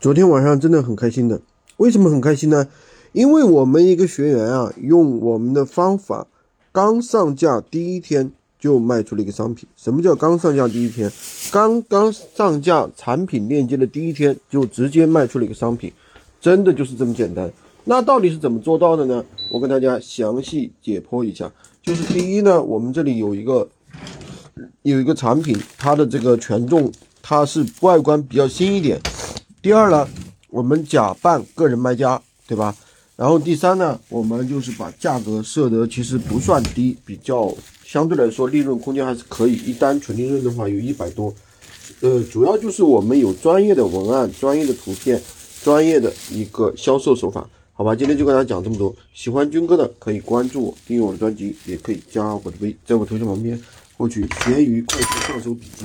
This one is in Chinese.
昨天晚上真的很开心的，为什么很开心呢？因为我们一个学员啊，用我们的方法，刚上架第一天就卖出了一个商品。什么叫刚上架第一天？刚刚上架产品链接的第一天就直接卖出了一个商品，真的就是这么简单。那到底是怎么做到的呢？我跟大家详细解剖一下。就是第一呢，我们这里有一个有一个产品，它的这个权重它是外观比较新一点。第二呢，我们假扮个人卖家，对吧？然后第三呢，我们就是把价格设得其实不算低，比较相对来说利润空间还是可以。一单纯利润的话有一百多，呃，主要就是我们有专业的文案、专业的图片、专业的一个销售手法，好吧？今天就跟大家讲这么多。喜欢军哥的可以关注我，订阅我的专辑，也可以加我的微，在我头像旁边获取闲鱼快速上手笔记。